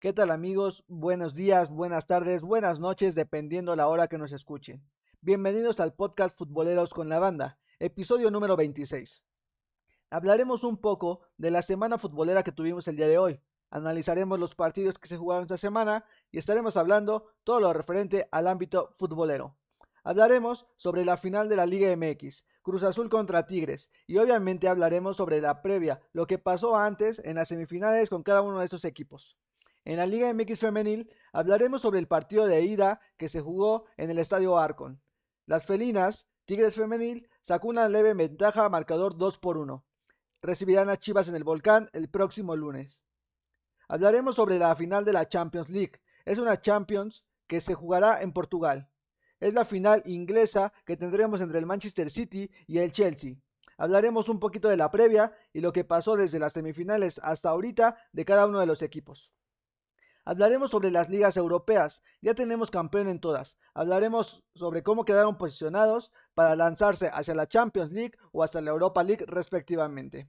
¿Qué tal amigos? Buenos días, buenas tardes, buenas noches, dependiendo la hora que nos escuchen. Bienvenidos al podcast Futboleros con la Banda, episodio número 26. Hablaremos un poco de la semana futbolera que tuvimos el día de hoy. Analizaremos los partidos que se jugaron esta semana y estaremos hablando todo lo referente al ámbito futbolero. Hablaremos sobre la final de la Liga MX, Cruz Azul contra Tigres, y obviamente hablaremos sobre la previa, lo que pasó antes en las semifinales con cada uno de estos equipos. En la Liga MX femenil hablaremos sobre el partido de ida que se jugó en el Estadio Arcon. Las felinas, Tigres femenil, sacó una leve ventaja marcador 2 por 1. Recibirán a Chivas en el Volcán el próximo lunes. Hablaremos sobre la final de la Champions League. Es una Champions que se jugará en Portugal. Es la final inglesa que tendremos entre el Manchester City y el Chelsea. Hablaremos un poquito de la previa y lo que pasó desde las semifinales hasta ahorita de cada uno de los equipos. Hablaremos sobre las ligas europeas, ya tenemos campeón en todas. Hablaremos sobre cómo quedaron posicionados para lanzarse hacia la Champions League o hacia la Europa League respectivamente.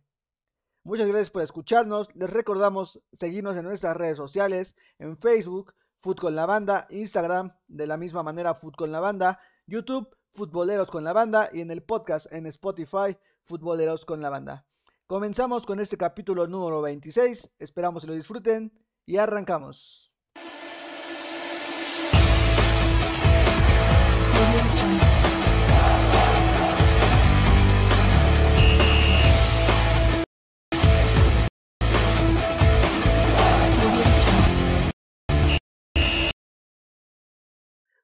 Muchas gracias por escucharnos. Les recordamos seguirnos en nuestras redes sociales, en Facebook, Food con la Banda, Instagram, de la misma manera Food con la Banda, YouTube, Futboleros con la Banda y en el podcast en Spotify, Futboleros con la Banda. Comenzamos con este capítulo número 26. Esperamos que lo disfruten y arrancamos.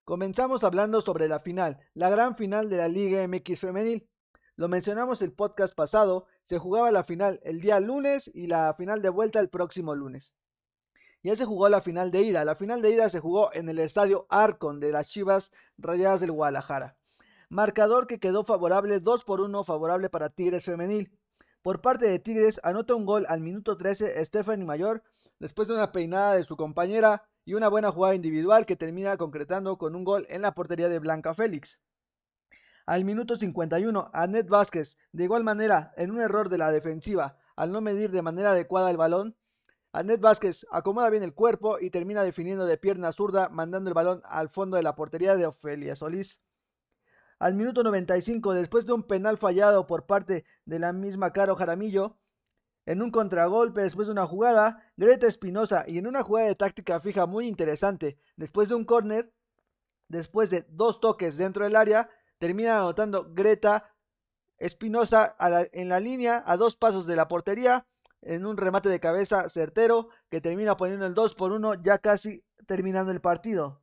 Comenzamos hablando sobre la final, la gran final de la Liga MX femenil. Lo mencionamos el podcast pasado, se jugaba la final el día lunes y la final de vuelta el próximo lunes. Ya se jugó la final de ida. La final de ida se jugó en el estadio Arcon de las Chivas Rayadas del Guadalajara. Marcador que quedó favorable 2 por 1 favorable para Tigres femenil. Por parte de Tigres anota un gol al minuto 13 Stephanie Mayor después de una peinada de su compañera y una buena jugada individual que termina concretando con un gol en la portería de Blanca Félix. Al minuto 51, Annette Vázquez, de igual manera, en un error de la defensiva, al no medir de manera adecuada el balón, Anet Vázquez acomoda bien el cuerpo y termina definiendo de pierna zurda, mandando el balón al fondo de la portería de Ofelia Solís. Al minuto 95, después de un penal fallado por parte de la misma Caro Jaramillo, en un contragolpe después de una jugada, Greta Espinosa y en una jugada de táctica fija muy interesante, después de un córner, después de dos toques dentro del área, termina anotando Greta Espinosa en la línea a dos pasos de la portería en un remate de cabeza certero que termina poniendo el 2 por 1 ya casi terminando el partido.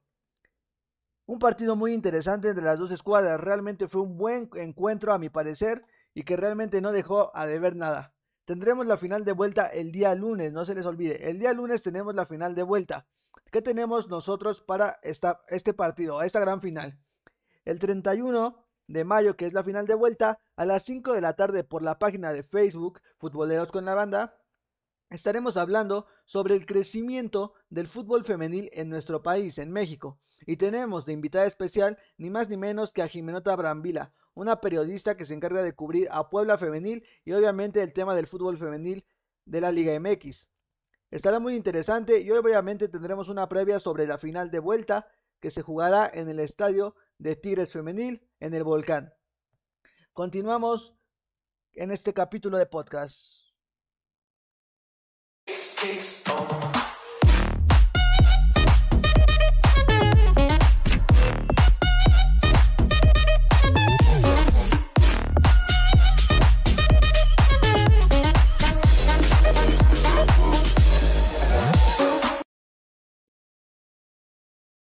Un partido muy interesante entre las dos escuadras, realmente fue un buen encuentro a mi parecer y que realmente no dejó a deber nada. Tendremos la final de vuelta el día lunes, no se les olvide, el día lunes tenemos la final de vuelta. ¿Qué tenemos nosotros para esta, este partido, esta gran final? El 31 de mayo, que es la final de vuelta, a las 5 de la tarde por la página de Facebook Futboleros con la Banda, estaremos hablando sobre el crecimiento del fútbol femenil en nuestro país, en México. Y tenemos de invitada especial ni más ni menos que a Jimenota Brambila, una periodista que se encarga de cubrir a Puebla Femenil y obviamente el tema del fútbol femenil de la Liga MX. Estará muy interesante y obviamente tendremos una previa sobre la final de vuelta que se jugará en el estadio de Tigres Femenil en el Volcán. Continuamos en este capítulo de podcast.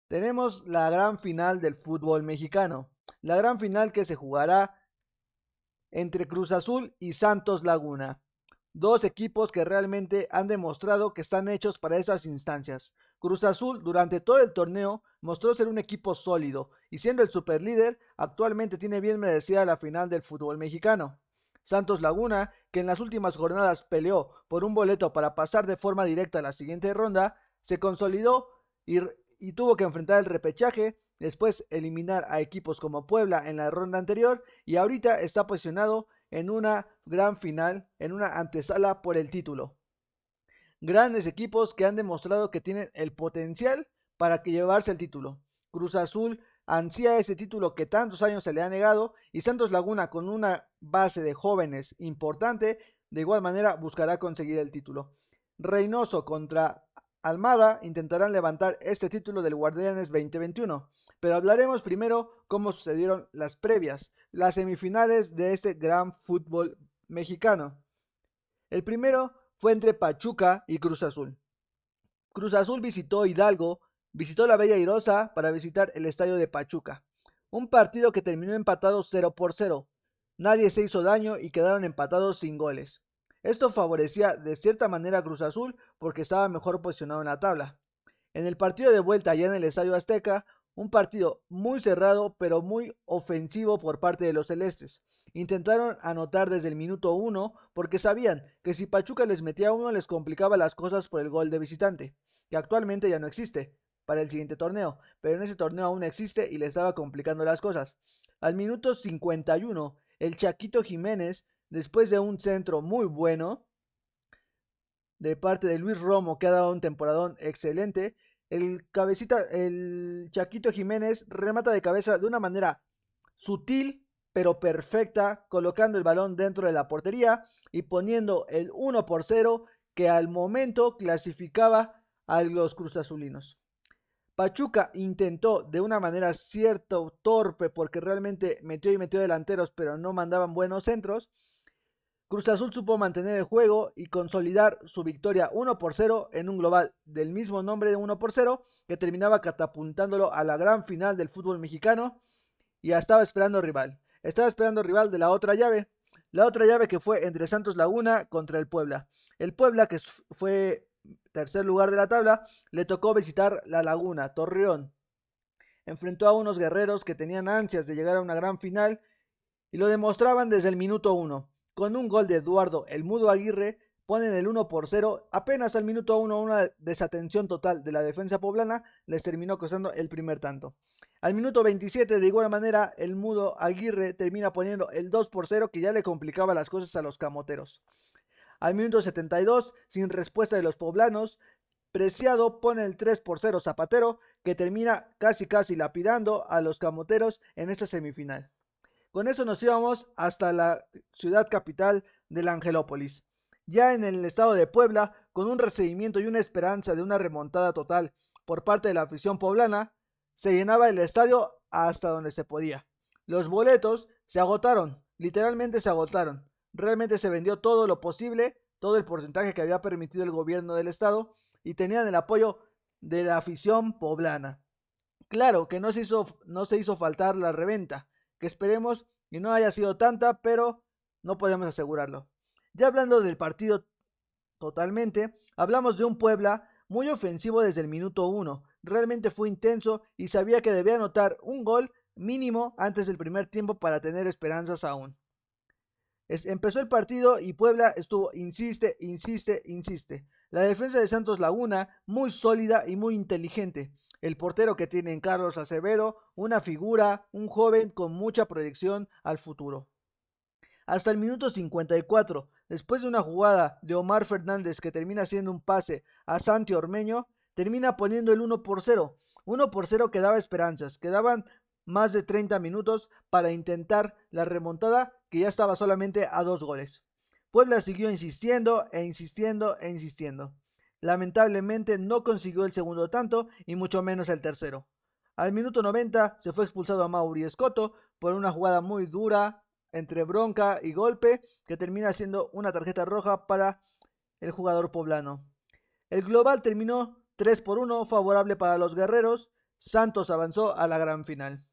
Tenemos la gran final del fútbol mexicano. La gran final que se jugará entre Cruz Azul y Santos Laguna. Dos equipos que realmente han demostrado que están hechos para esas instancias. Cruz Azul durante todo el torneo mostró ser un equipo sólido y siendo el superlíder actualmente tiene bien merecida la final del fútbol mexicano. Santos Laguna, que en las últimas jornadas peleó por un boleto para pasar de forma directa a la siguiente ronda, se consolidó y y tuvo que enfrentar el repechaje, después eliminar a equipos como Puebla en la ronda anterior y ahorita está posicionado en una gran final, en una antesala por el título. Grandes equipos que han demostrado que tienen el potencial para que llevarse el título. Cruz Azul ansía ese título que tantos años se le ha negado y Santos Laguna con una base de jóvenes importante de igual manera buscará conseguir el título. Reynoso contra Almada intentarán levantar este título del Guardianes 2021, pero hablaremos primero cómo sucedieron las previas, las semifinales de este gran fútbol mexicano. El primero fue entre Pachuca y Cruz Azul. Cruz Azul visitó Hidalgo, visitó la Bella Irosa para visitar el estadio de Pachuca. Un partido que terminó empatado 0 por 0. Nadie se hizo daño y quedaron empatados sin goles. Esto favorecía de cierta manera a Cruz Azul porque estaba mejor posicionado en la tabla. En el partido de vuelta allá en el Estadio Azteca, un partido muy cerrado pero muy ofensivo por parte de los celestes. Intentaron anotar desde el minuto uno porque sabían que si Pachuca les metía uno les complicaba las cosas por el gol de visitante, que actualmente ya no existe para el siguiente torneo, pero en ese torneo aún existe y le estaba complicando las cosas. Al minuto 51, el Chaquito Jiménez después de un centro muy bueno de parte de Luis Romo, que ha dado un temporadón excelente, el cabecita, el Chaquito Jiménez remata de cabeza de una manera sutil pero perfecta, colocando el balón dentro de la portería y poniendo el 1 por 0 que al momento clasificaba a los cruzazulinos. Pachuca intentó de una manera cierto torpe porque realmente metió y metió delanteros pero no mandaban buenos centros Cruz Azul supo mantener el juego y consolidar su victoria 1 por 0 en un global del mismo nombre de 1 por 0 que terminaba catapultándolo a la gran final del fútbol mexicano y estaba esperando rival. Estaba esperando rival de la otra llave, la otra llave que fue entre Santos Laguna contra el Puebla. El Puebla, que fue tercer lugar de la tabla, le tocó visitar la Laguna, Torreón. Enfrentó a unos guerreros que tenían ansias de llegar a una gran final y lo demostraban desde el minuto 1. Con un gol de Eduardo El Mudo Aguirre ponen el 1 por 0. Apenas al minuto 1 una desatención total de la defensa poblana les terminó costando el primer tanto. Al minuto 27 de igual manera el Mudo Aguirre termina poniendo el 2 por 0 que ya le complicaba las cosas a los camoteros. Al minuto 72, sin respuesta de los poblanos, Preciado pone el 3 por 0 Zapatero que termina casi casi lapidando a los camoteros en esta semifinal. Con eso nos íbamos hasta la ciudad capital de la Angelópolis. Ya en el estado de Puebla, con un recibimiento y una esperanza de una remontada total por parte de la afición poblana, se llenaba el estadio hasta donde se podía. Los boletos se agotaron, literalmente se agotaron. Realmente se vendió todo lo posible, todo el porcentaje que había permitido el gobierno del estado y tenían el apoyo de la afición poblana. Claro que no se hizo, no se hizo faltar la reventa, que esperemos que no haya sido tanta, pero no podemos asegurarlo. Ya hablando del partido totalmente, hablamos de un Puebla muy ofensivo desde el minuto 1. Realmente fue intenso y sabía que debía anotar un gol mínimo antes del primer tiempo para tener esperanzas aún. empezó el partido y Puebla estuvo, insiste, insiste, insiste. La defensa de Santos Laguna, muy sólida y muy inteligente el portero que tienen Carlos Acevedo, una figura, un joven con mucha proyección al futuro. Hasta el minuto 54, después de una jugada de Omar Fernández que termina haciendo un pase a Santi Ormeño, termina poniendo el 1 por 0. 1 por 0 que daba esperanzas, quedaban más de 30 minutos para intentar la remontada que ya estaba solamente a dos goles. Puebla siguió insistiendo e insistiendo e insistiendo. Lamentablemente no consiguió el segundo tanto y mucho menos el tercero. Al minuto 90 se fue expulsado a Mauri Escoto por una jugada muy dura entre bronca y golpe que termina siendo una tarjeta roja para el jugador poblano. El global terminó 3 por 1 favorable para los guerreros. Santos avanzó a la gran final.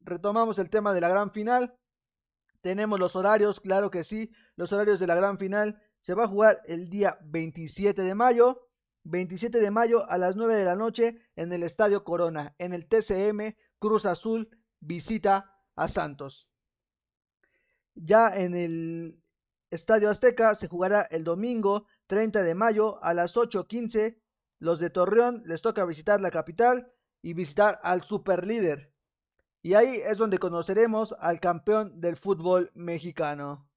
Retomamos el tema de la gran final. Tenemos los horarios, claro que sí, los horarios de la gran final se va a jugar el día 27 de mayo. 27 de mayo a las 9 de la noche en el Estadio Corona, en el TCM Cruz Azul visita a Santos. Ya en el Estadio Azteca se jugará el domingo 30 de mayo a las 8.15. Los de Torreón les toca visitar la capital y visitar al superlíder. Y ahí es donde conoceremos al campeón del fútbol mexicano.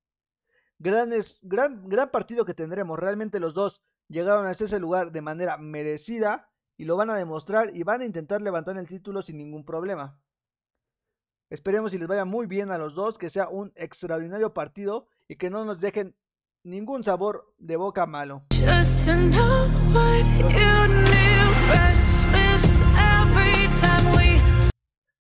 Gran, gran partido que tendremos. Realmente los dos llegaron a ese lugar de manera merecida y lo van a demostrar y van a intentar levantar el título sin ningún problema. Esperemos y les vaya muy bien a los dos, que sea un extraordinario partido y que no nos dejen ningún sabor de boca malo.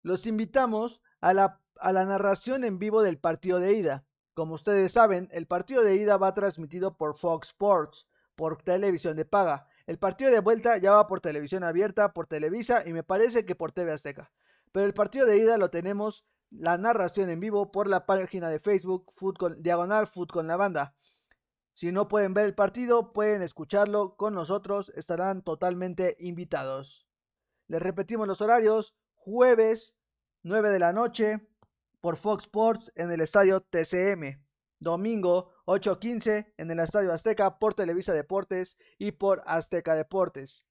Los invitamos a la, a la narración en vivo del partido de ida. Como ustedes saben, el partido de ida va transmitido por Fox Sports, por televisión de paga. El partido de vuelta ya va por televisión abierta, por Televisa y me parece que por TV Azteca. Pero el partido de ida lo tenemos la narración en vivo por la página de Facebook Diagonal Food con la banda. Si no pueden ver el partido, pueden escucharlo con nosotros, estarán totalmente invitados. Les repetimos los horarios, jueves 9 de la noche por Fox Sports en el estadio TCM, domingo 8.15 en el estadio Azteca por Televisa Deportes y por Azteca Deportes.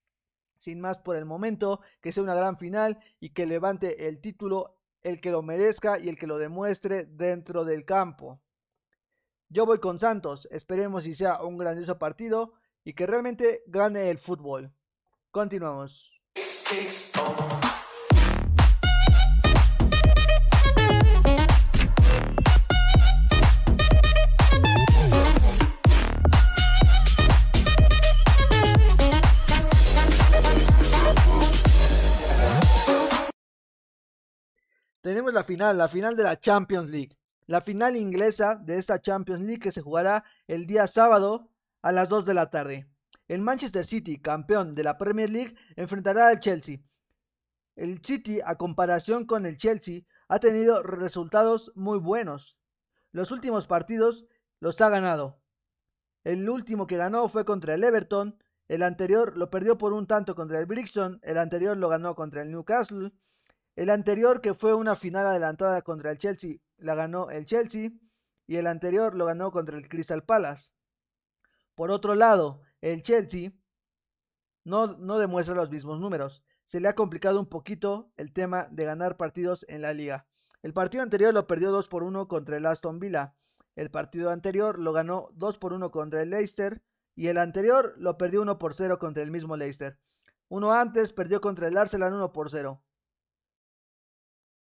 Sin más por el momento, que sea una gran final y que levante el título el que lo merezca y el que lo demuestre dentro del campo. Yo voy con Santos, esperemos si sea un grandioso partido y que realmente gane el fútbol. Continuamos. Tenemos la final, la final de la Champions League la final inglesa de esta Champions League que se jugará el día sábado a las 2 de la tarde. El Manchester City, campeón de la Premier League, enfrentará al Chelsea. El City, a comparación con el Chelsea, ha tenido resultados muy buenos. Los últimos partidos los ha ganado. El último que ganó fue contra el Everton, el anterior lo perdió por un tanto contra el Brixton, el anterior lo ganó contra el Newcastle, el anterior que fue una final adelantada contra el Chelsea la ganó el Chelsea y el anterior lo ganó contra el Crystal Palace. Por otro lado, el Chelsea no, no demuestra los mismos números. Se le ha complicado un poquito el tema de ganar partidos en la liga. El partido anterior lo perdió 2 por 1 contra el Aston Villa. El partido anterior lo ganó 2 por 1 contra el Leicester. Y el anterior lo perdió 1 por 0 contra el mismo Leicester. Uno antes perdió contra el Arsenal 1 por 0.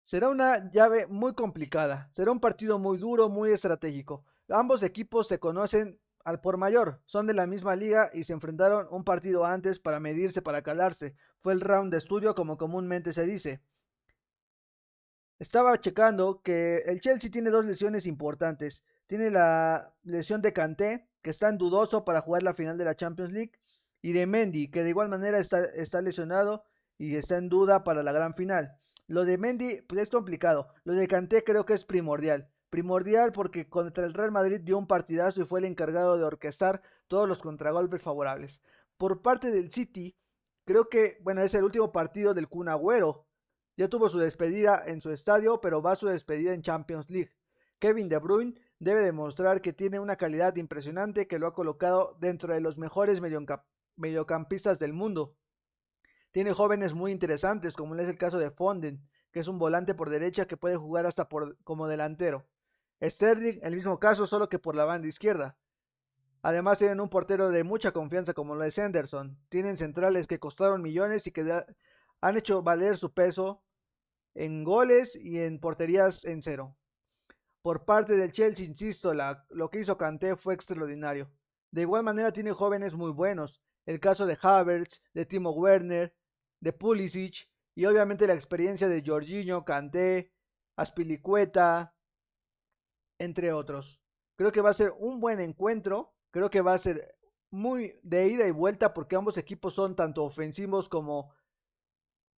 Será una llave muy complicada, será un partido muy duro, muy estratégico. Ambos equipos se conocen al por mayor, son de la misma liga y se enfrentaron un partido antes para medirse, para calarse. Fue el round de estudio como comúnmente se dice. Estaba checando que el Chelsea tiene dos lesiones importantes. Tiene la lesión de Kanté, que está en dudoso para jugar la final de la Champions League, y de Mendy, que de igual manera está, está lesionado y está en duda para la gran final. Lo de Mendy pues, es complicado. Lo de Kanté creo que es primordial. Primordial porque contra el Real Madrid dio un partidazo y fue el encargado de orquestar todos los contragolpes favorables. Por parte del City, creo que, bueno, es el último partido del Kun Agüero. Ya tuvo su despedida en su estadio, pero va a su despedida en Champions League. Kevin De Bruyne debe demostrar que tiene una calidad impresionante que lo ha colocado dentro de los mejores mediocampistas del mundo. Tiene jóvenes muy interesantes, como es el caso de Fonden, que es un volante por derecha que puede jugar hasta por, como delantero. Sterling, el mismo caso, solo que por la banda izquierda. Además tienen un portero de mucha confianza como lo es Henderson. Tienen centrales que costaron millones y que han hecho valer su peso en goles y en porterías en cero. Por parte del Chelsea, insisto, lo que hizo Kanté fue extraordinario. De igual manera tiene jóvenes muy buenos. El caso de Havertz, de Timo Werner, de Pulisic y obviamente la experiencia de Jorginho, Kanté, Aspilicueta, entre otros. Creo que va a ser un buen encuentro, creo que va a ser muy de ida y vuelta porque ambos equipos son tanto ofensivos como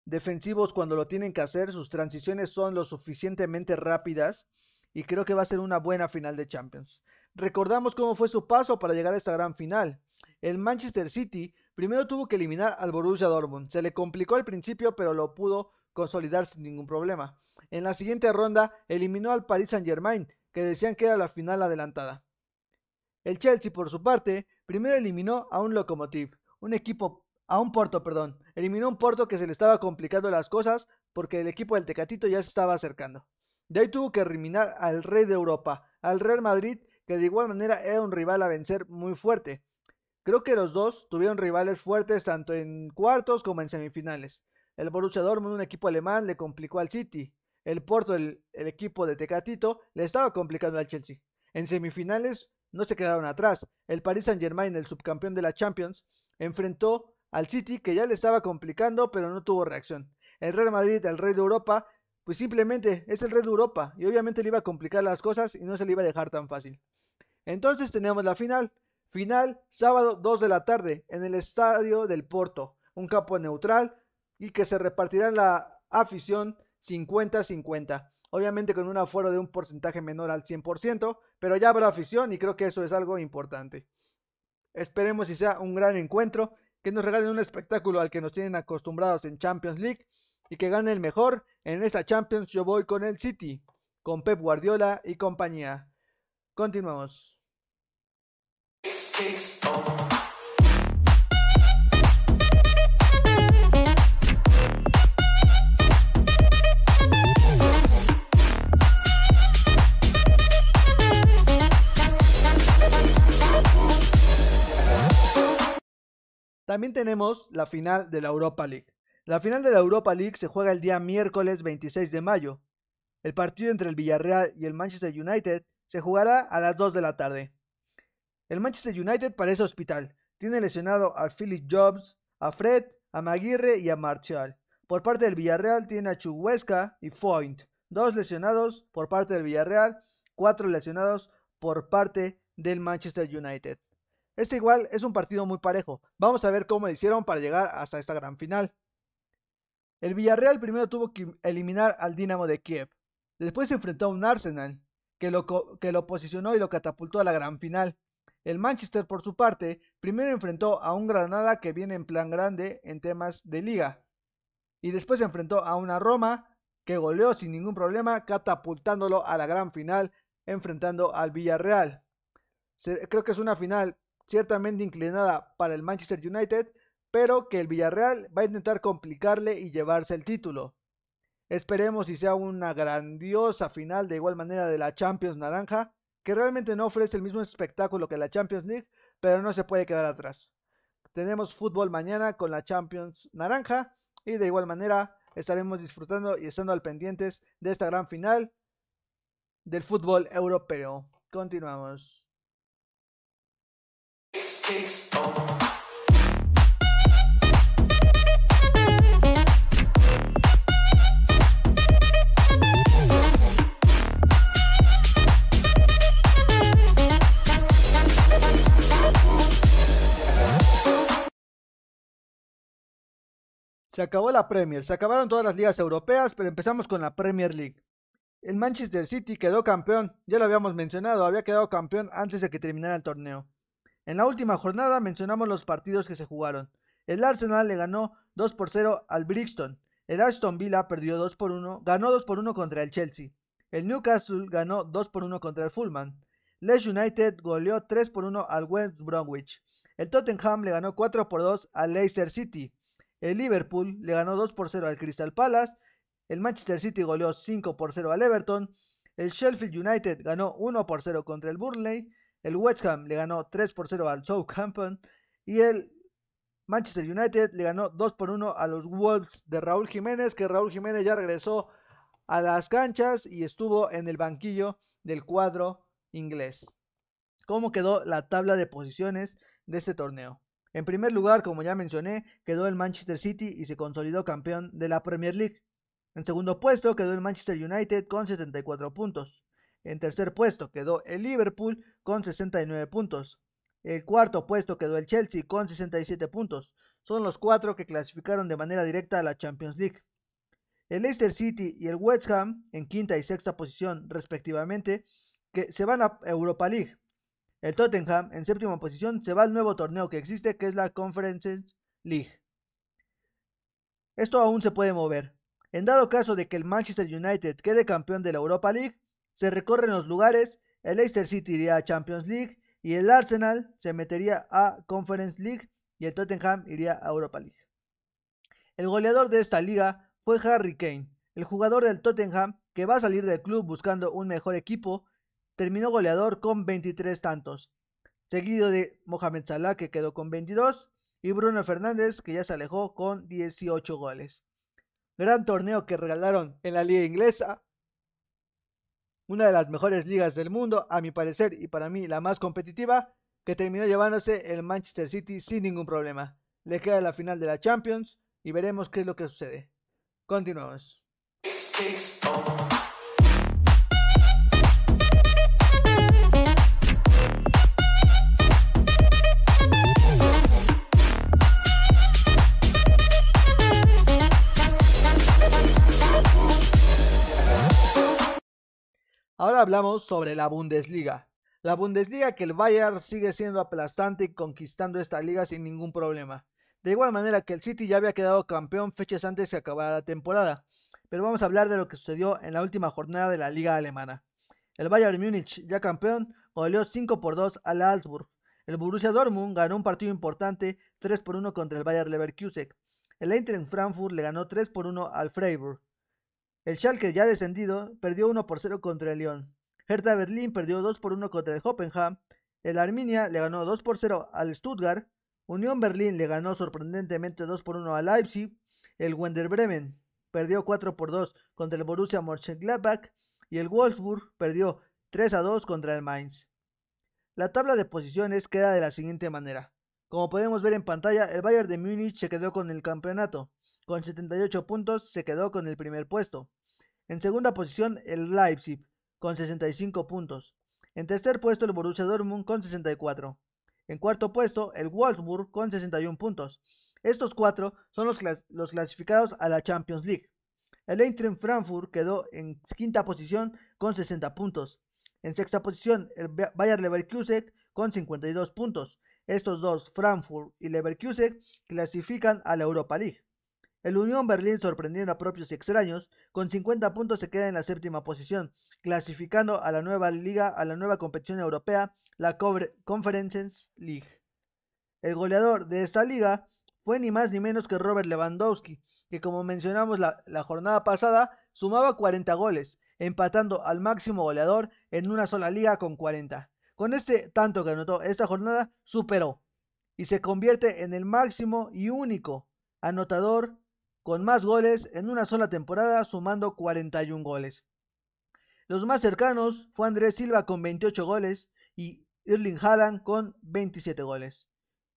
defensivos cuando lo tienen que hacer, sus transiciones son lo suficientemente rápidas y creo que va a ser una buena final de Champions. Recordamos cómo fue su paso para llegar a esta gran final. El Manchester City Primero tuvo que eliminar al Borussia Dortmund. Se le complicó al principio, pero lo pudo consolidar sin ningún problema. En la siguiente ronda eliminó al Paris Saint-Germain, que decían que era la final adelantada. El Chelsea, por su parte, primero eliminó a un Lokomotiv, un equipo, a un Porto, perdón. Eliminó un Porto que se le estaba complicando las cosas porque el equipo del Tecatito ya se estaba acercando. De ahí tuvo que eliminar al Rey de Europa, al Real Madrid, que de igual manera era un rival a vencer muy fuerte. Creo que los dos tuvieron rivales fuertes tanto en cuartos como en semifinales. El Borussia Dortmund, un equipo alemán, le complicó al City. El Porto, el, el equipo de Tecatito, le estaba complicando al Chelsea. En semifinales no se quedaron atrás. El Paris Saint-Germain, el subcampeón de la Champions, enfrentó al City que ya le estaba complicando pero no tuvo reacción. El Real Madrid, el rey de Europa, pues simplemente es el rey de Europa y obviamente le iba a complicar las cosas y no se le iba a dejar tan fácil. Entonces tenemos la final. Final sábado 2 de la tarde en el estadio del Porto, un campo neutral y que se repartirá en la afición 50-50. Obviamente con un aforo de un porcentaje menor al 100%, pero ya habrá afición y creo que eso es algo importante. Esperemos si sea un gran encuentro, que nos regalen un espectáculo al que nos tienen acostumbrados en Champions League y que gane el mejor. En esta Champions yo voy con el City, con Pep Guardiola y compañía. Continuamos. También tenemos la final de la Europa League. La final de la Europa League se juega el día miércoles 26 de mayo. El partido entre el Villarreal y el Manchester United se jugará a las 2 de la tarde. El Manchester United parece hospital. Tiene lesionado a Philip Jobs, a Fred, a Maguire y a Martial. Por parte del Villarreal tiene a Chuguesca y Foynt. Dos lesionados por parte del Villarreal, cuatro lesionados por parte del Manchester United. Este igual es un partido muy parejo. Vamos a ver cómo hicieron para llegar hasta esta gran final. El Villarreal primero tuvo que eliminar al Dinamo de Kiev. Después se enfrentó a un Arsenal que lo, que lo posicionó y lo catapultó a la gran final. El Manchester, por su parte, primero enfrentó a un Granada que viene en plan grande en temas de liga. Y después enfrentó a una Roma que goleó sin ningún problema, catapultándolo a la gran final, enfrentando al Villarreal. Creo que es una final ciertamente inclinada para el Manchester United, pero que el Villarreal va a intentar complicarle y llevarse el título. Esperemos si sea una grandiosa final de igual manera de la Champions Naranja, que realmente no ofrece el mismo espectáculo que la Champions League, pero no se puede quedar atrás. Tenemos fútbol mañana con la Champions Naranja y de igual manera estaremos disfrutando y estando al pendientes de esta gran final del fútbol europeo. Continuamos. Se acabó la Premier, se acabaron todas las ligas europeas, pero empezamos con la Premier League. El Manchester City quedó campeón, ya lo habíamos mencionado, había quedado campeón antes de que terminara el torneo. En la última jornada mencionamos los partidos que se jugaron. El Arsenal le ganó 2 por 0 al Brixton. El Aston Villa perdió 2 por 1, ganó 2 por 1 contra el Chelsea. El Newcastle ganó 2 por 1 contra el Fulham. Leeds United goleó 3 por 1 al West Bromwich. El Tottenham le ganó 4 por 2 al Leicester City. El Liverpool le ganó 2 por 0 al Crystal Palace. El Manchester City goleó 5 por 0 al Everton. El Sheffield United ganó 1 por 0 contra el Burnley. El West Ham le ganó 3 por 0 al Southampton y el Manchester United le ganó 2 por 1 a los Wolves de Raúl Jiménez, que Raúl Jiménez ya regresó a las canchas y estuvo en el banquillo del cuadro inglés. ¿Cómo quedó la tabla de posiciones de este torneo? En primer lugar, como ya mencioné, quedó el Manchester City y se consolidó campeón de la Premier League. En segundo puesto quedó el Manchester United con 74 puntos. En tercer puesto quedó el Liverpool con 69 puntos. El cuarto puesto quedó el Chelsea con 67 puntos. Son los cuatro que clasificaron de manera directa a la Champions League. El Leicester City y el West Ham en quinta y sexta posición respectivamente que se van a Europa League. El Tottenham en séptima posición se va al nuevo torneo que existe que es la Conference League. Esto aún se puede mover. En dado caso de que el Manchester United quede campeón de la Europa League, se recorren los lugares, el Leicester City iría a Champions League y el Arsenal se metería a Conference League y el Tottenham iría a Europa League. El goleador de esta liga fue Harry Kane, el jugador del Tottenham que va a salir del club buscando un mejor equipo terminó goleador con 23 tantos, seguido de Mohamed Salah que quedó con 22 y Bruno Fernández que ya se alejó con 18 goles. Gran torneo que regalaron en la liga inglesa, una de las mejores ligas del mundo, a mi parecer y para mí la más competitiva, que terminó llevándose el Manchester City sin ningún problema. Le queda la final de la Champions y veremos qué es lo que sucede. Continuamos. Ahora hablamos sobre la Bundesliga. La Bundesliga que el Bayern sigue siendo aplastante y conquistando esta liga sin ningún problema. De igual manera que el City ya había quedado campeón fechas antes de acabar la temporada. Pero vamos a hablar de lo que sucedió en la última jornada de la liga alemana. El Bayern Múnich, ya campeón, goleó 5 por 2 al Augsburg. El Borussia Dortmund ganó un partido importante 3 por 1 contra el Bayern Leverkusen. El Eintracht Frankfurt le ganó 3 por 1 al Freiburg. El Schalke ya descendido perdió 1 por 0 contra el Lyon. Hertha Berlín perdió 2 por 1 contra el Hoffenheim. El Arminia le ganó 2 por 0 al Stuttgart. Unión Berlín le ganó sorprendentemente 2 por 1 al Leipzig. El Wender Bremen perdió 4 por 2 contra el Borussia Mönchengladbach. Y el Wolfsburg perdió 3 a 2 contra el Mainz. La tabla de posiciones queda de la siguiente manera. Como podemos ver en pantalla, el Bayern de Múnich se quedó con el campeonato. Con 78 puntos se quedó con el primer puesto. En segunda posición, el Leipzig con 65 puntos. En tercer puesto el Borussia Dortmund con 64. En cuarto puesto el Wolfsburg con 61 puntos. Estos cuatro son los, clasificados a la Champions League. El Eintracht Frankfurt quedó en quinta posición con 60 puntos. En sexta posición el Bayer Leverkusen con 52 puntos. Estos dos, Frankfurt y Leverkusen, clasifican a la Europa League. El Unión Berlín, sorprendiendo a propios y extraños, con 50 puntos se queda en la séptima posición, clasificando a la nueva liga, a la nueva competición europea, la Conference League. El goleador de esta liga fue ni más ni menos que Robert Lewandowski, que como mencionamos la, la jornada pasada, sumaba 40 goles, empatando al máximo goleador en una sola liga con 40. Con este tanto que anotó esta jornada, superó y se convierte en el máximo y único anotador con más goles en una sola temporada, sumando 41 goles. Los más cercanos fue Andrés Silva con 28 goles y Erling Haaland con 27 goles.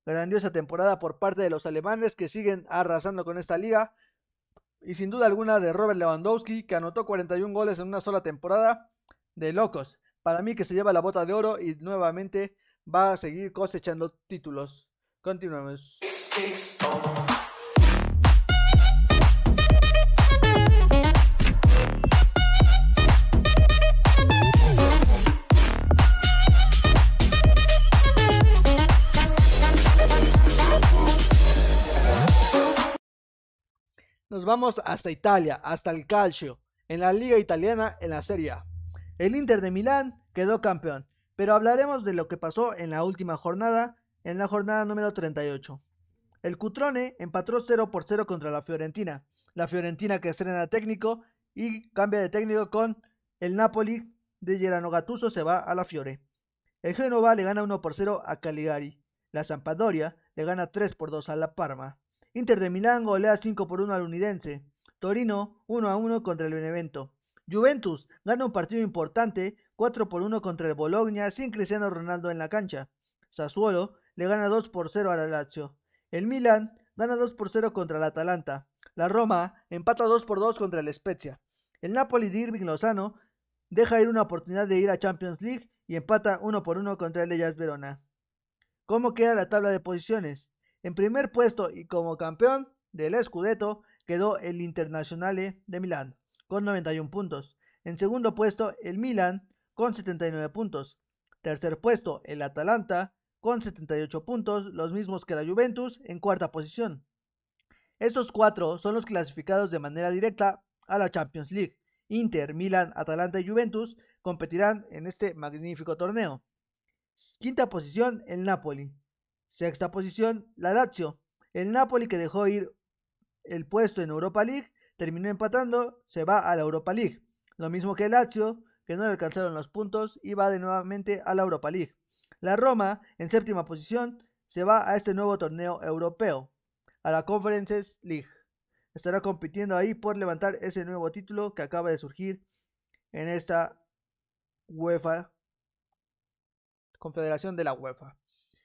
Grandiosa temporada por parte de los alemanes que siguen arrasando con esta liga. Y sin duda alguna de Robert Lewandowski que anotó 41 goles en una sola temporada. De locos. Para mí que se lleva la bota de oro y nuevamente va a seguir cosechando títulos. Continuamos. Nos vamos hasta Italia, hasta el Calcio, en la liga italiana, en la Serie A. El Inter de Milán quedó campeón, pero hablaremos de lo que pasó en la última jornada, en la jornada número 38. El Cutrone empató 0 por 0 contra la Fiorentina, la Fiorentina que estrena técnico y cambia de técnico con el Napoli de Gerano Gattuso se va a la Fiore. El Genova le gana 1 por 0 a Caligari. La Sampdoria le gana 3 por 2 a la Parma. Inter de Milán golea 5 por 1 al Unidense. Torino 1 a 1 contra el Benevento. Juventus gana un partido importante 4 por 1 contra el Bologna sin Cristiano Ronaldo en la cancha. Sassuolo le gana 2 por 0 al Lazio. El Milan gana 2 por 0 contra el Atalanta. La Roma empata 2 por 2 contra el Spezia. El Napoli de Irving Lozano deja ir una oportunidad de ir a Champions League y empata 1 por 1 contra el Ellas Verona. ¿Cómo queda la tabla de posiciones? En primer puesto y como campeón del Scudetto quedó el Internazionale de Milán con 91 puntos. En segundo puesto el Milan con 79 puntos. Tercer puesto el Atalanta con 78 puntos, los mismos que la Juventus en cuarta posición. Estos cuatro son los clasificados de manera directa a la Champions League. Inter, Milan, Atalanta y Juventus competirán en este magnífico torneo. Quinta posición el Napoli. Sexta posición, la Lazio. El Napoli que dejó ir el puesto en Europa League terminó empatando, se va a la Europa League. Lo mismo que el Lazio, que no le alcanzaron los puntos y va de nuevamente a la Europa League. La Roma, en séptima posición, se va a este nuevo torneo europeo, a la Conferences League. Estará compitiendo ahí por levantar ese nuevo título que acaba de surgir en esta UEFA, Confederación de la UEFA.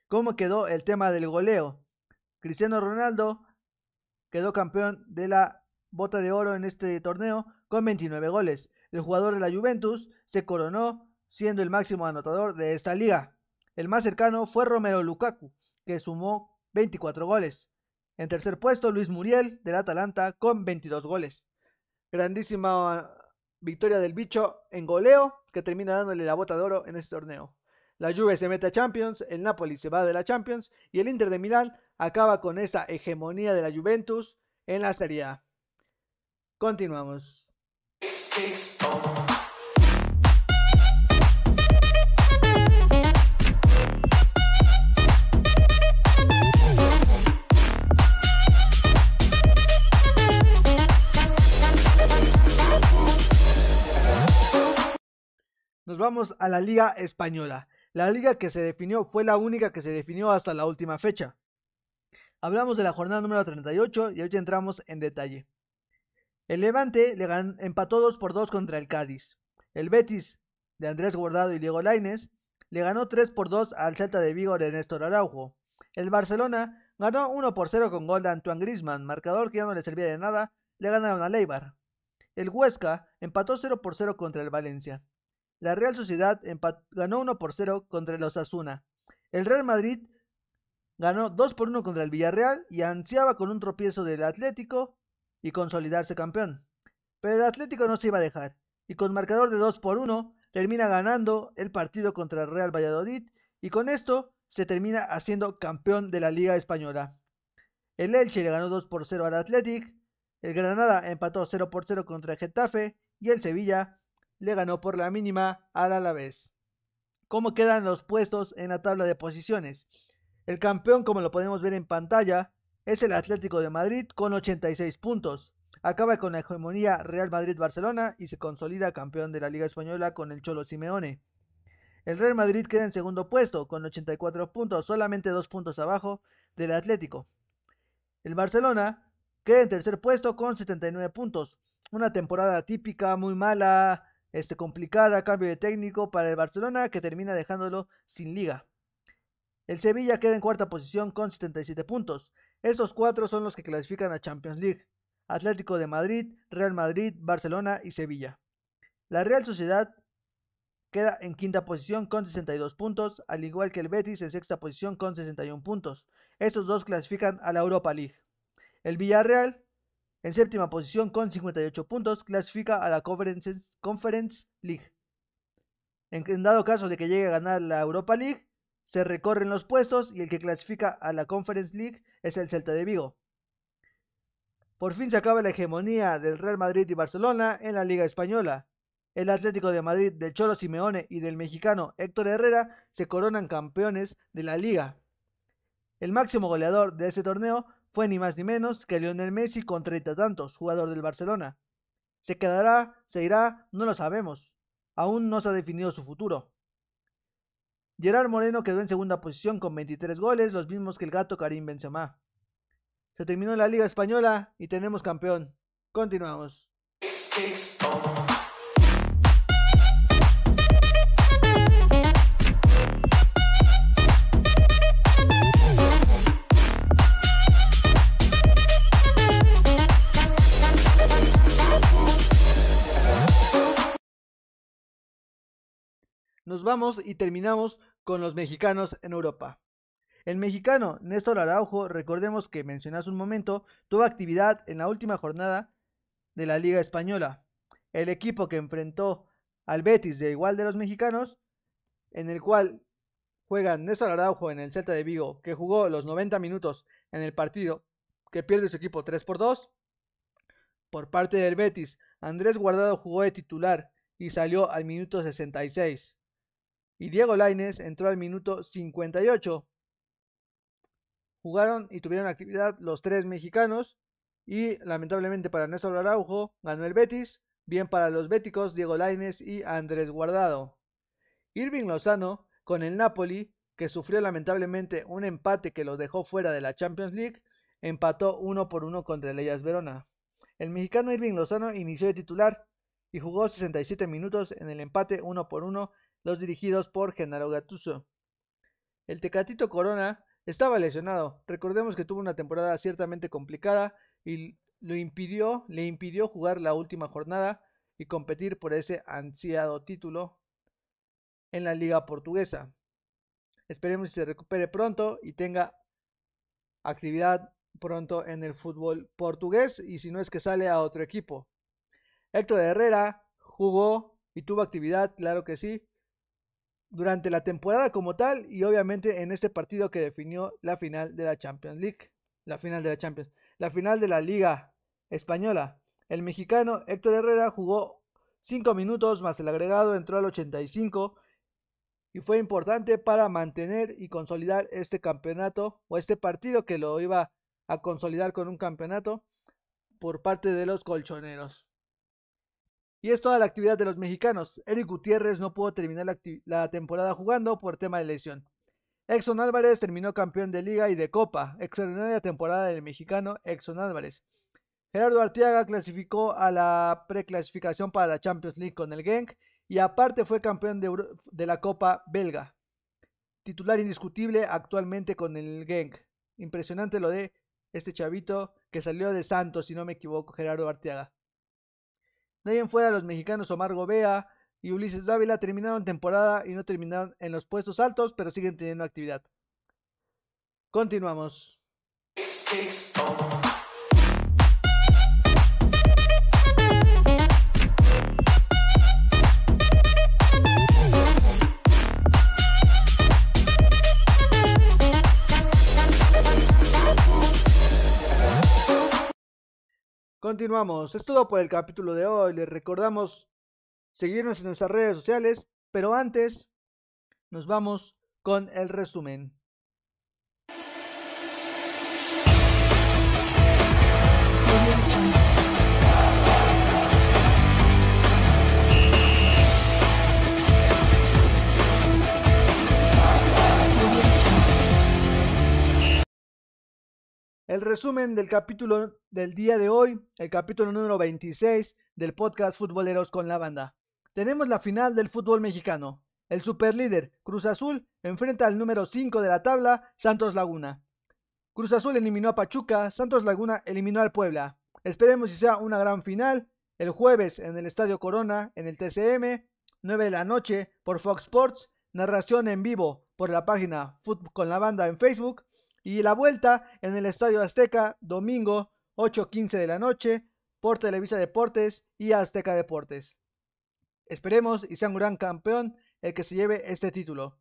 ¿Cómo quedó el tema del goleo? Cristiano Ronaldo quedó campeón de la bota de oro en este torneo con 29 goles. El jugador de la Juventus se coronó siendo el máximo anotador de esta liga. El más cercano fue Romero Lukaku, que sumó 24 goles. En tercer puesto, Luis Muriel del Atalanta con 22 goles. Grandísima victoria del bicho en goleo, que termina dándole la bota de oro en este torneo. La Juve se mete a Champions, el Napoli se va de la Champions y el Inter de Milán acaba con esa hegemonía de la Juventus en la Serie A. Continuamos. Nos vamos a la Liga Española. La liga que se definió fue la única que se definió hasta la última fecha. Hablamos de la jornada número 38 y hoy entramos en detalle. El Levante le empató 2 por 2 contra el Cádiz. El Betis de Andrés Guardado y Diego Laines le ganó 3 por 2 al Celta de Vigo de Néstor Araujo. El Barcelona ganó 1 por 0 con gol de Antoine Grisman, marcador que ya no le servía de nada, le ganaron a Leibar. El Huesca empató 0 por 0 contra el Valencia. La Real Sociedad ganó 1 por 0 contra el Osasuna. El Real Madrid ganó 2 por 1 contra el Villarreal y ansiaba con un tropiezo del Atlético y consolidarse campeón. Pero el Atlético no se iba a dejar, y con marcador de 2 por 1 termina ganando el partido contra el Real Valladolid y con esto se termina haciendo campeón de la Liga Española. El Elche le ganó 2 por 0 al Athletic, el Granada empató 0 por 0 contra el Getafe y el Sevilla le ganó por la mínima al Alavés. ¿Cómo quedan los puestos en la tabla de posiciones? El campeón, como lo podemos ver en pantalla, es el Atlético de Madrid con 86 puntos. Acaba con la hegemonía Real Madrid-Barcelona y se consolida campeón de la Liga Española con el Cholo Simeone. El Real Madrid queda en segundo puesto con 84 puntos, solamente dos puntos abajo del Atlético. El Barcelona queda en tercer puesto con 79 puntos. Una temporada típica, muy mala, este, complicada, cambio de técnico para el Barcelona que termina dejándolo sin liga. El Sevilla queda en cuarta posición con 77 puntos. Estos cuatro son los que clasifican a Champions League. Atlético de Madrid, Real Madrid, Barcelona y Sevilla. La Real Sociedad queda en quinta posición con 62 puntos, al igual que el Betis en sexta posición con 61 puntos. Estos dos clasifican a la Europa League. El Villarreal, en séptima posición con 58 puntos, clasifica a la Conference, League. en, dado caso de que llegue a ganar la Europa League, se recorren los puestos y el que clasifica a la Conference League es el Celta de Vigo. Por fin se acaba la hegemonía del Real Madrid y Barcelona en la Liga Española. El Atlético de Madrid del Cholo Simeone y del mexicano Héctor Herrera se coronan campeones de la liga. El máximo goleador de ese torneo fue ni más ni menos que Lionel Messi con treinta tantos, jugador del Barcelona. ¿Se quedará? ¿Se irá? No lo sabemos. Aún no se ha definido su futuro. Gerard Moreno quedó en segunda posición con 23 goles, los mismos que el gato Karim Benzema. Se terminó la Liga Española y tenemos campeón. Continuamos. Vamos y terminamos con los mexicanos en Europa. El mexicano Néstor Araujo, recordemos que mencioné hace un momento, tuvo actividad en la última jornada de la Liga Española. El equipo que enfrentó al Betis de igual de los mexicanos, en el cual juega Néstor Araujo en el Celta de Vigo, que jugó los 90 minutos en el partido, que pierde su equipo 3 por 2. Por parte del Betis, Andrés Guardado jugó de titular y salió al minuto 66 y Diego Laines entró al minuto 58. Jugaron y tuvieron actividad los tres mexicanos y lamentablemente para Néstor Araujo ganó el Betis bien para los béticos Diego Laines y Andrés Guardado. Irving Lozano con el Napoli, que sufrió lamentablemente un empate que lo dejó fuera de la Champions League, empató uno por uno contra el Ellas Verona. El mexicano Irving Lozano inició de titular y jugó 67 minutos en el empate uno por uno, los dirigidos por Genaro Gattuso. El Tecatito Corona estaba lesionado. Recordemos que tuvo una temporada ciertamente complicada y lo impidió, le impidió jugar la última jornada y competir por ese ansiado título en la liga portuguesa. Esperemos que se recupere pronto y tenga actividad pronto en el fútbol portugués y si no es que sale a otro equipo. Héctor Herrera jugó y tuvo actividad, claro que sí, durante la temporada como tal y obviamente en este partido que definió la final de la Champions League, la final de la Champions, la final de la Liga Española. El mexicano Héctor Herrera jugó 5 minutos más el agregado, entró al 85 y fue importante para mantener y consolidar este campeonato o este partido que lo iba a consolidar con un campeonato por parte de los colchoneros. Y es toda la actividad de los mexicanos. Eric Gutiérrez no pudo terminar la, temporada jugando por tema de lesión. Exxon Álvarez terminó campeón de liga y de copa. Extraordinaria temporada del mexicano Exxon Álvarez. Gerardo Arteaga clasificó a la preclasificación para la Champions League con el Genk y aparte fue campeón de, la Copa belga. Titular indiscutible actualmente con el Genk. Impresionante lo de este chavito que salió de Santos, si no me equivoco, Gerardo Arteaga. De ahí en fuera, los mexicanos Omar Gobea y Ulises Dávila terminaron temporada y no terminaron en los puestos altos, pero siguen teniendo actividad. Continuamos. Continuamos. Es todo por el capítulo de hoy. Les recordamos seguirnos en nuestras redes sociales, pero antes nos vamos con el resumen. El resumen del capítulo del día de hoy, el capítulo número 26 del podcast Futboleros con la Banda. Tenemos la final del fútbol mexicano. El superlíder Cruz Azul enfrenta al número 5 de la tabla, Santos Laguna. Cruz Azul eliminó a Pachuca, Santos Laguna eliminó al Puebla. Esperemos si sea una gran final. El jueves en el Estadio Corona, en el TCM, 9 de la noche por Fox Sports, narración en vivo por la página Fútbol con la Banda en Facebook y la vuelta en el Estadio Azteca, domingo 8.15 de la noche, por Televisa Deportes y Azteca Deportes. Esperemos y sea un gran campeón el que se lleve este título.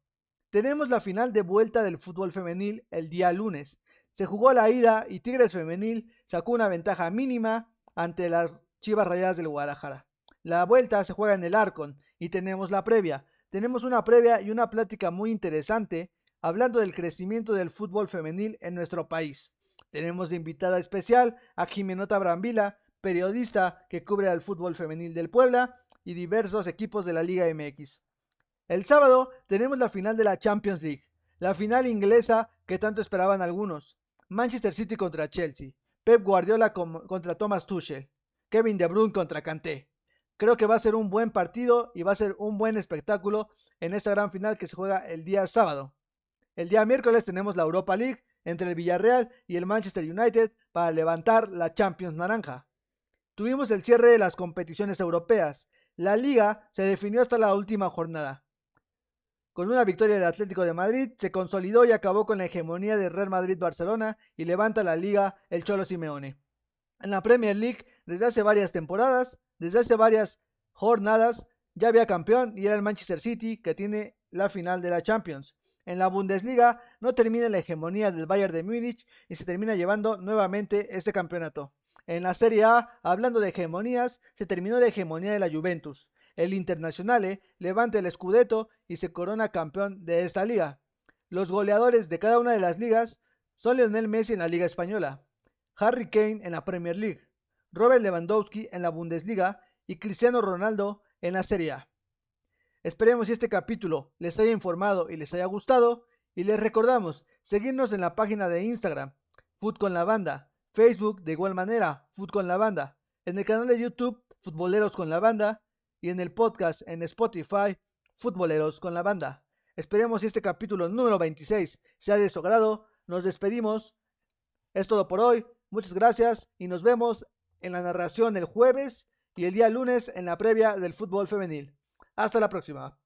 Tenemos la final de vuelta del fútbol femenil el día lunes. Se jugó la ida y Tigres Femenil sacó una ventaja mínima ante las Chivas Rayadas del Guadalajara. La vuelta se juega en el Arcon y tenemos la previa. Tenemos una previa y una plática muy interesante hablando del crecimiento del fútbol femenil en nuestro país. Tenemos de invitada especial a Jimenota Brambila, periodista que cubre al fútbol femenil del Puebla y diversos equipos de la Liga MX. El sábado tenemos la final de la Champions League, la final inglesa que tanto esperaban algunos. Manchester City contra Chelsea, Pep Guardiola contra Thomas Tuchel, Kevin De Bruyne contra Kanté. Creo que va a ser un buen partido y va a ser un buen espectáculo en esta gran final que se juega el día sábado. El día miércoles tenemos la Europa League entre el Villarreal y el Manchester United para levantar la Champions Naranja. Tuvimos el cierre de las competiciones europeas. La liga se definió hasta la última jornada. Con una victoria del Atlético de Madrid, se consolidó y acabó con la hegemonía de Real Madrid-Barcelona y levanta la liga el Cholo Simeone. En la Premier League, desde hace varias temporadas, desde hace varias jornadas, ya había campeón y era el Manchester City que tiene la final de la Champions. En la Bundesliga no termina la hegemonía del Bayern de Múnich y se termina llevando nuevamente este campeonato. En la Serie A, hablando de hegemonías, se terminó la hegemonía de la Juventus. El Internazionale levanta el Scudetto y se corona campeón de esta liga. Los goleadores de cada una de las ligas son Lionel Messi en la Liga Española, Harry Kane en la Premier League, Robert Lewandowski en la Bundesliga y Cristiano Ronaldo en la Serie A. Esperemos que este capítulo les haya informado y les haya gustado y les recordamos seguirnos en la página de Instagram, Food con la Banda, Facebook de igual manera, Food con la Banda, en el canal de YouTube, Futboleros con la Banda, y en el podcast en Spotify, Futboleros con la Banda. Esperemos que este capítulo número 26 sea de su agrado. Nos despedimos. Es todo por hoy. Muchas gracias y nos vemos en la narración el jueves y el día lunes en la previa del fútbol femenil. Hasta la próxima.